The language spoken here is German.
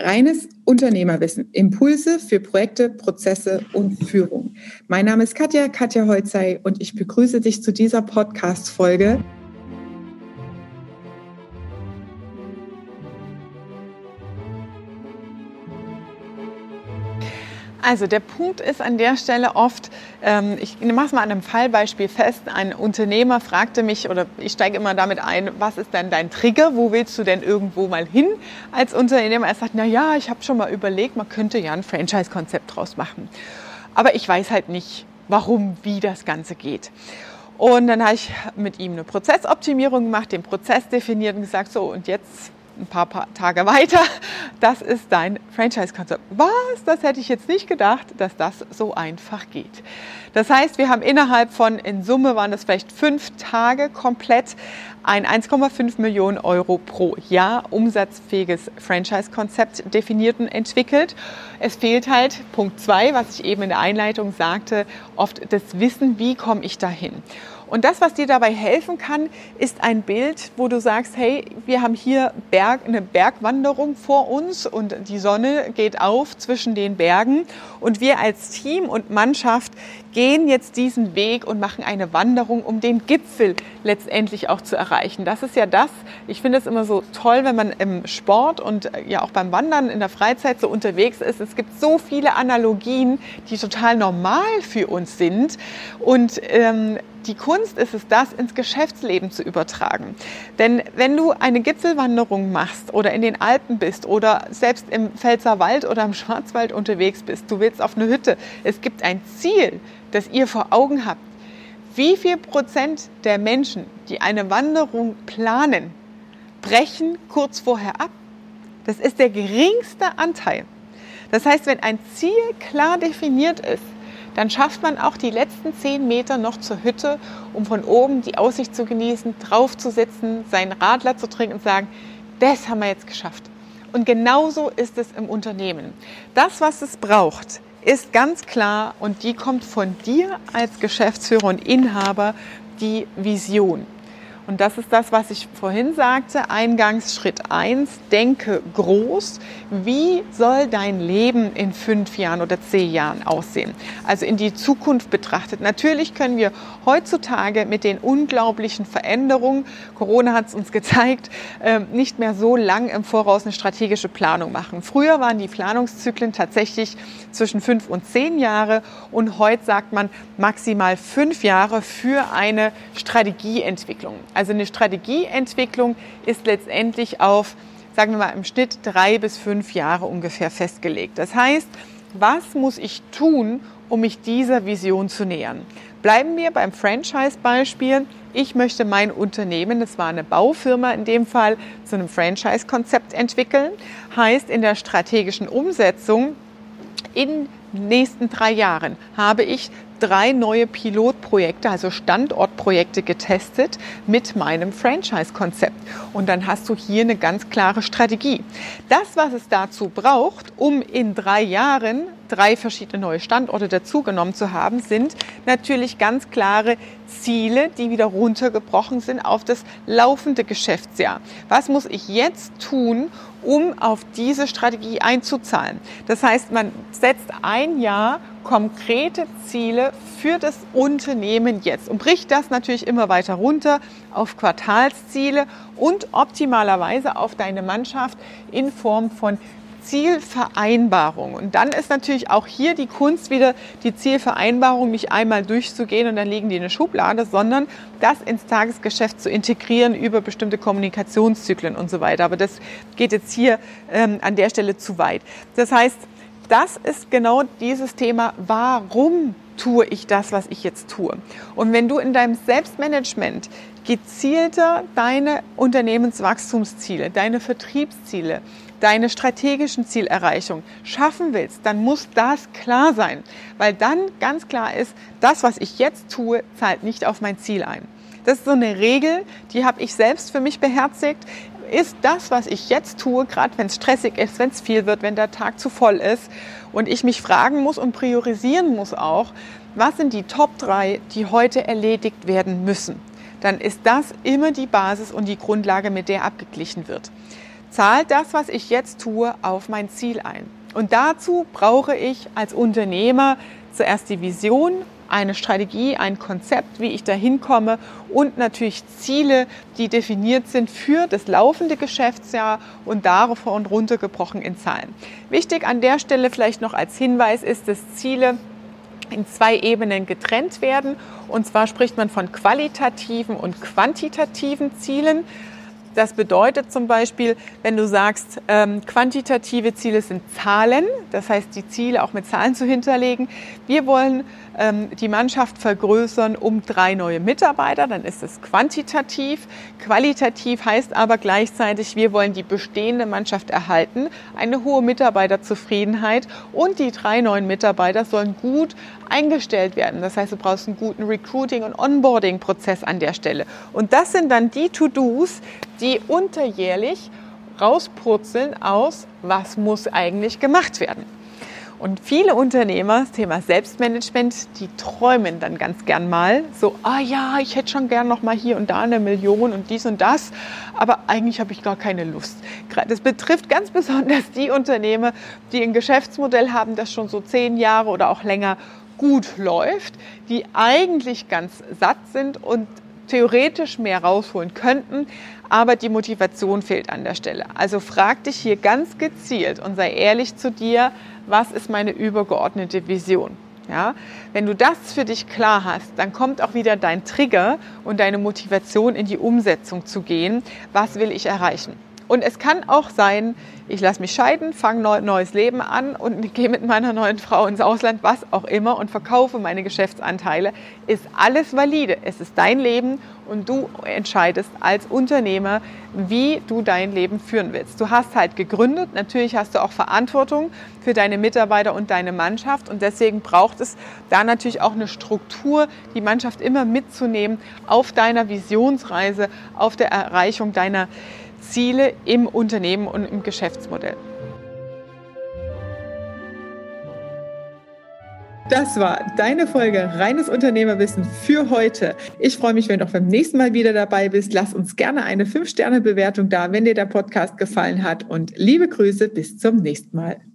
Reines Unternehmerwissen, Impulse für Projekte, Prozesse und Führung. Mein Name ist Katja, Katja Holzei und ich begrüße dich zu dieser Podcast-Folge. Also der Punkt ist an der Stelle oft, ähm, ich mache es mal an einem Fallbeispiel fest, ein Unternehmer fragte mich oder ich steige immer damit ein, was ist denn dein Trigger, wo willst du denn irgendwo mal hin als Unternehmer? Er sagt, na ja, ich habe schon mal überlegt, man könnte ja ein Franchise-Konzept draus machen. Aber ich weiß halt nicht, warum, wie das Ganze geht. Und dann habe ich mit ihm eine Prozessoptimierung gemacht, den Prozess definiert und gesagt, so und jetzt ein paar, paar Tage weiter, das ist dein Franchise-Konzept. Was? Das hätte ich jetzt nicht gedacht, dass das so einfach geht. Das heißt, wir haben innerhalb von, in Summe waren das vielleicht fünf Tage komplett ein 1,5 Millionen Euro pro Jahr umsatzfähiges Franchise-Konzept definiert und entwickelt. Es fehlt halt Punkt zwei, was ich eben in der Einleitung sagte, oft das Wissen, wie komme ich dahin. Und das, was dir dabei helfen kann, ist ein Bild, wo du sagst, hey, wir haben hier Berg, eine Bergwanderung vor uns und die Sonne geht auf zwischen den Bergen und wir als Team und Mannschaft gehen jetzt diesen Weg und machen eine Wanderung, um den Gipfel letztendlich auch zu erreichen. Das ist ja das, ich finde es immer so toll, wenn man im Sport und ja auch beim Wandern in der Freizeit so unterwegs ist. Es gibt so viele Analogien, die total normal für uns sind und ähm, die Kunst ist es, das ins Geschäftsleben zu übertragen. Denn wenn du eine Gipfelwanderung machst oder in den Alpen bist oder selbst im Pfälzerwald oder im Schwarzwald unterwegs bist, du willst auf eine Hütte, es gibt ein Ziel, das ihr vor Augen habt. Wie viel Prozent der Menschen, die eine Wanderung planen, brechen kurz vorher ab? Das ist der geringste Anteil. Das heißt, wenn ein Ziel klar definiert ist, dann schafft man auch die letzten zehn Meter noch zur Hütte, um von oben die Aussicht zu genießen, drauf zu sitzen, seinen Radler zu trinken und sagen, das haben wir jetzt geschafft. Und genauso ist es im Unternehmen. Das, was es braucht, ist ganz klar und die kommt von dir als Geschäftsführer und Inhaber, die Vision. Und das ist das, was ich vorhin sagte, Eingangsschritt 1, denke groß. Wie soll dein Leben in fünf Jahren oder zehn Jahren aussehen? Also in die Zukunft betrachtet. Natürlich können wir heutzutage mit den unglaublichen Veränderungen, Corona hat es uns gezeigt, ähm, nicht mehr so lang im Voraus eine strategische Planung machen. Früher waren die Planungszyklen tatsächlich zwischen fünf und zehn Jahre und heute sagt man maximal fünf Jahre für eine Strategieentwicklung. Also eine Strategieentwicklung ist letztendlich auf, sagen wir mal, im Schnitt drei bis fünf Jahre ungefähr festgelegt. Das heißt, was muss ich tun, um mich dieser Vision zu nähern? Bleiben wir beim Franchise-Beispiel. Ich möchte mein Unternehmen, das war eine Baufirma in dem Fall, zu einem Franchise-Konzept entwickeln. Heißt, in der strategischen Umsetzung in den nächsten drei Jahren habe ich drei neue Pilotprojekte, also Standortprojekte getestet mit meinem Franchise-Konzept. Und dann hast du hier eine ganz klare Strategie. Das, was es dazu braucht, um in drei Jahren drei verschiedene neue Standorte dazugenommen zu haben, sind natürlich ganz klare Ziele, die wieder runtergebrochen sind auf das laufende Geschäftsjahr. Was muss ich jetzt tun, um auf diese Strategie einzuzahlen? Das heißt, man setzt ein Jahr konkrete Ziele für das Unternehmen jetzt und bricht das natürlich immer weiter runter auf Quartalsziele und optimalerweise auf deine Mannschaft in Form von Zielvereinbarung. Und dann ist natürlich auch hier die Kunst wieder, die Zielvereinbarung nicht einmal durchzugehen und dann liegen die in der Schublade, sondern das ins Tagesgeschäft zu integrieren über bestimmte Kommunikationszyklen und so weiter. Aber das geht jetzt hier ähm, an der Stelle zu weit. Das heißt, das ist genau dieses Thema, warum tue ich das, was ich jetzt tue. Und wenn du in deinem Selbstmanagement gezielter deine Unternehmenswachstumsziele, deine Vertriebsziele, deine strategischen Zielerreichung schaffen willst, dann muss das klar sein, weil dann ganz klar ist, das, was ich jetzt tue, zahlt nicht auf mein Ziel ein. Das ist so eine Regel, die habe ich selbst für mich beherzigt ist das, was ich jetzt tue, gerade wenn es stressig ist, wenn es viel wird, wenn der Tag zu voll ist und ich mich fragen muss und priorisieren muss auch, was sind die Top 3, die heute erledigt werden müssen, dann ist das immer die Basis und die Grundlage, mit der abgeglichen wird. zahlt das, was ich jetzt tue, auf mein Ziel ein. Und dazu brauche ich als Unternehmer zuerst die Vision, eine Strategie, ein Konzept, wie ich dahin komme und natürlich Ziele, die definiert sind für das laufende Geschäftsjahr und davon runtergebrochen in Zahlen. Wichtig an der Stelle vielleicht noch als Hinweis ist, dass Ziele in zwei Ebenen getrennt werden. Und zwar spricht man von qualitativen und quantitativen Zielen. Das bedeutet zum Beispiel, wenn du sagst, ähm, quantitative Ziele sind Zahlen, das heißt die Ziele auch mit Zahlen zu hinterlegen. Wir wollen ähm, die Mannschaft vergrößern um drei neue Mitarbeiter, dann ist es quantitativ. Qualitativ heißt aber gleichzeitig, wir wollen die bestehende Mannschaft erhalten, eine hohe Mitarbeiterzufriedenheit und die drei neuen Mitarbeiter sollen gut eingestellt werden. Das heißt, du brauchst einen guten Recruiting- und Onboarding-Prozess an der Stelle. Und das sind dann die To-Dos, die unterjährlich rauspurzeln aus, was muss eigentlich gemacht werden. Und viele Unternehmer, das Thema Selbstmanagement, die träumen dann ganz gern mal so, ah ja, ich hätte schon gern noch mal hier und da eine Million und dies und das, aber eigentlich habe ich gar keine Lust. Das betrifft ganz besonders die Unternehmer, die ein Geschäftsmodell haben, das schon so zehn Jahre oder auch länger gut läuft, die eigentlich ganz satt sind und theoretisch mehr rausholen könnten, aber die Motivation fehlt an der Stelle. Also frag dich hier ganz gezielt und sei ehrlich zu dir, was ist meine übergeordnete Vision? Ja, wenn du das für dich klar hast, dann kommt auch wieder dein Trigger und deine Motivation in die Umsetzung zu gehen. Was will ich erreichen? Und es kann auch sein, ich lasse mich scheiden, fange ein neues Leben an und gehe mit meiner neuen Frau ins Ausland, was auch immer, und verkaufe meine Geschäftsanteile. Ist alles valide. Es ist dein Leben und du entscheidest als Unternehmer, wie du dein Leben führen willst. Du hast halt gegründet, natürlich hast du auch Verantwortung für deine Mitarbeiter und deine Mannschaft und deswegen braucht es da natürlich auch eine Struktur, die Mannschaft immer mitzunehmen auf deiner Visionsreise, auf der Erreichung deiner Ziele im Unternehmen und im Geschäftsmodell. Das war deine Folge Reines Unternehmerwissen für heute. Ich freue mich, wenn du auch beim nächsten Mal wieder dabei bist. Lass uns gerne eine 5-Sterne-Bewertung da, wenn dir der Podcast gefallen hat. Und liebe Grüße, bis zum nächsten Mal.